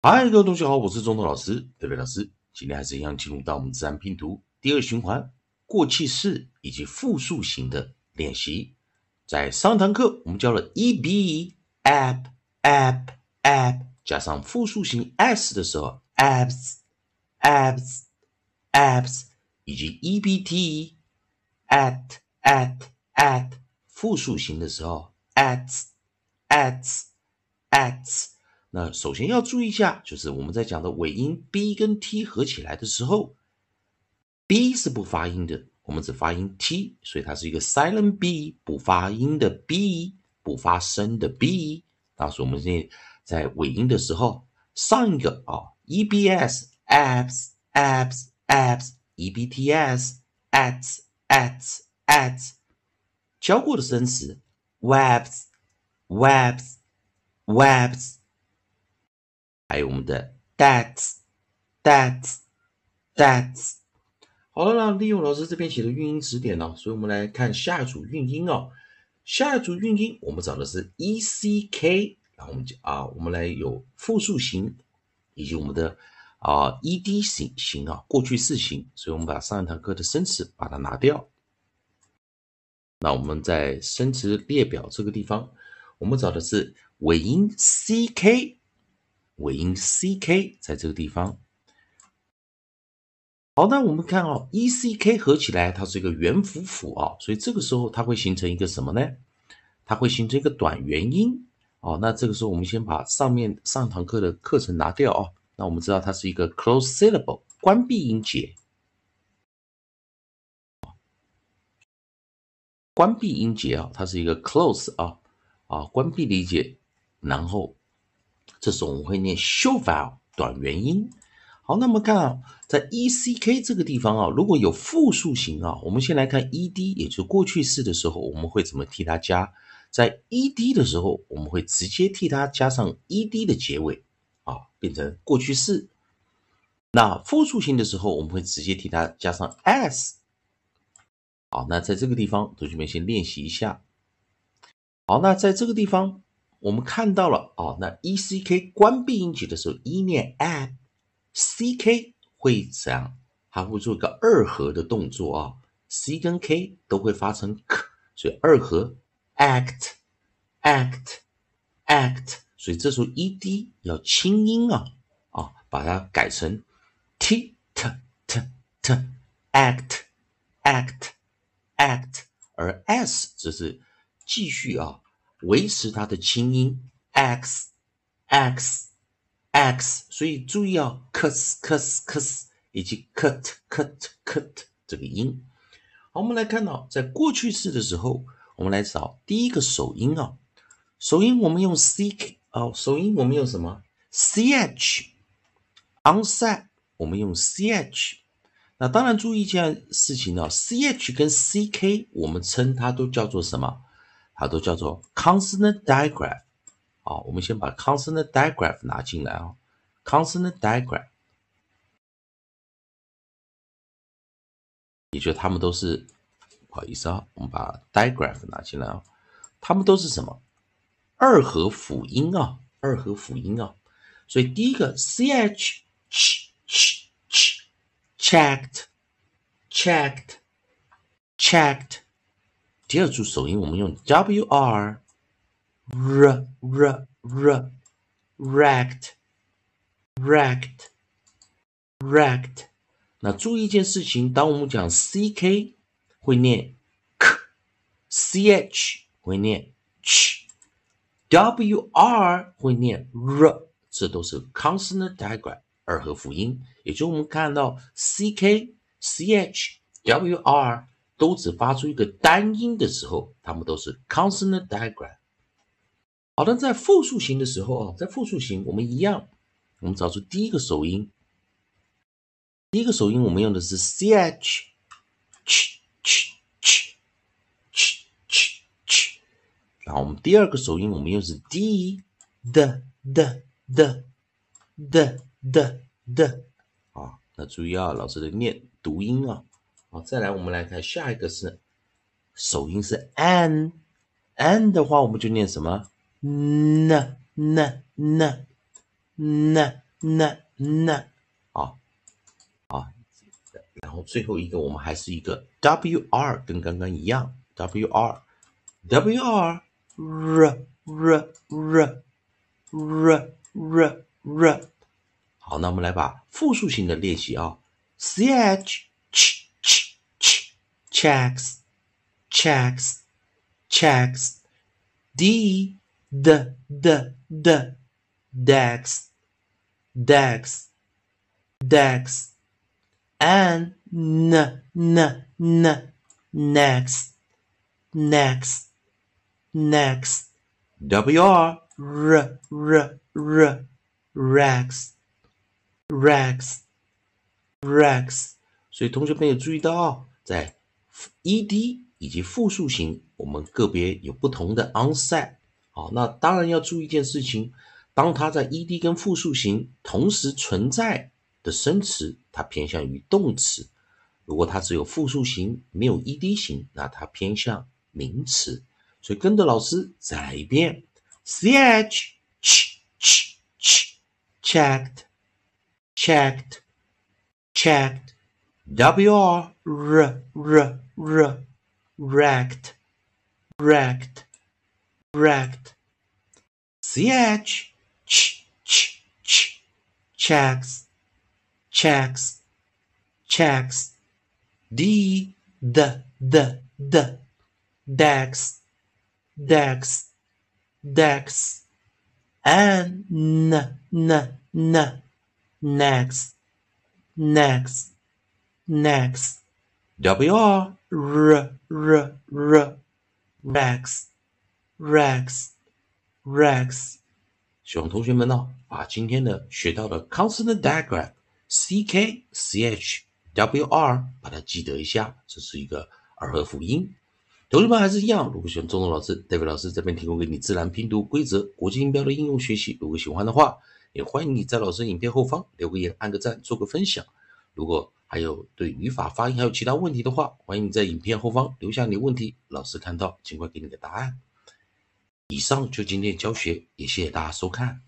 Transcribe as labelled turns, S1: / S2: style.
S1: 嗨，各位同学好，我是中头老师，德伟老师。今天还是一样进入到我们自然拼读第二循环过去式以及复数型的练习。在上堂课我们教了 e b app app app 加上复数型 s 的时候，apps apps apps 以及 e b t at at at 复数型的时候，ats ats ats。那首先要注意一下，就是我们在讲的尾音 b 跟 t 合起来的时候，b 是不发音的，我们只发音 t，所以它是一个 silent b，不发音的 b，不发声的 b。那所以我们现在在尾音的时候，上一个啊，e b s abs abs abs e b t s ats ats ats，教过的生词 webs webs webs。还有我们的 that's，that's，that's。好了，那利用老师这边写的运音词典呢，所以我们来看下一组运音哦。下一组运音我们找的是 e c k，然后我们就啊，我们来有复数型以及我们的啊 e d 型型啊过去式型，所以我们把上一堂课的生词把它拿掉。那我们在生词列表这个地方，我们找的是尾音 c k。尾音 c k 在这个地方。好，那我们看哦，e c k 合起来，它是一个元辅辅啊，所以这个时候它会形成一个什么呢？它会形成一个短元音哦。那这个时候我们先把上面上堂课的课程拿掉哦。那我们知道它是一个 close syllable 关闭音节，关闭音节啊，它是一个 close 啊啊关闭理解，然后。这时候我们会念 short vowel 短元音。好，那么看啊，在 e c k 这个地方啊，如果有复数型啊，我们先来看 e d，也就是过去式的时候，我们会怎么替它加？在 e d 的时候，我们会直接替它加上 e d 的结尾啊，变成过去式。那复数型的时候，我们会直接替它加上 s。好，那在这个地方，同学们先练习一下。好，那在这个地方。我们看到了哦，那 e c k 关闭音节的时候一念 a，c k 会怎样？它会做一个二合的动作啊，c 跟 k 都会发成 k，所以二合 act，act，act，所以这时候 e d 要轻音啊啊，把它改成 t t t t，act，act，act，而 s 则是继续啊。维持它的清音 x x x，所以注意哦，cus cus cus 以及 cut cut cut 这个音。好，我们来看到，在过去式的时候，我们来找第一个首音啊。首音我们用 c k 哦，首音我们用什么 c h onset 我们用 c h。那当然注意一件事情呢，c h 跟 c k 我们称它都叫做什么？它都叫做 consonant digraph，啊，我们先把 consonant digraph 拿进来啊，consonant digraph，也就它们都是，不好意思啊，我们把 digraph 拿进来啊，它们都是什么？二合辅音啊，二合辅音啊，所以第一个 ch ch ch ch checked checked checked。第二组首音，我们用 w r r r r wrecked wrecked wrecked。那注意一件事情，当我们讲 c k 会念 k，c h 会念 ch，w r 会念 r，这都是 consonant digraph 二合辅音。也就我们看到 c k c h w r。都只发出一个单音的时候，它们都是 consonant diagram。好的，在复数型的时候啊，在复数型我们一样，我们找出第一个首音。第一个首音我们用的是 ch ch ch ch ch ch ch。然后我们第二个首音我们用是 d d d d d d d。啊，那注意啊，老师的念读音啊。好，再来，我们来看下一个是首音是 n，n 的话，我们就念什么？n n n n n n 啊啊，然后最后一个我们还是一个 w r，跟刚刚一样，w r w r r r r r r r。好，那我们来把复数型的练习啊 ch ch checks checks checks d d d d decks decks decks n n n n next next next w r r r r rex rex rex 所以同学们有注意到哦，在 ed 以及复数型，我们个别有不同的 onset。好，那当然要注意一件事情，当它在 ed 跟复数型同时存在的生词，它偏向于动词；如果它只有复数型没有 ed 型，那它偏向名词。所以跟着老师再来一遍：ch ch ch ch checked checked checked w r r r wrecked wrecked wrecked. ch ch ch ch checks. Checks. Checks. d d d d. Decks decks decks. n n n n. Next. Next next. w r r r r rex Rex, Rex，希望同学们呢把今天的学到的 consonant diagram C K C H W R 把它记得一下，这是一个二合辅音。同学们还是一样，如果喜欢钟钟老师，David 老师这边提供给你自然拼读规则、国际音标的应用学习。如果喜欢的话，也欢迎你在老师影片后方留个言、按个赞、做个分享。如果还有对语法、发音还有其他问题的话，欢迎你在影片后方留下你的问题，老师看到尽快给你个答案。以上就今天教学，也谢谢大家收看。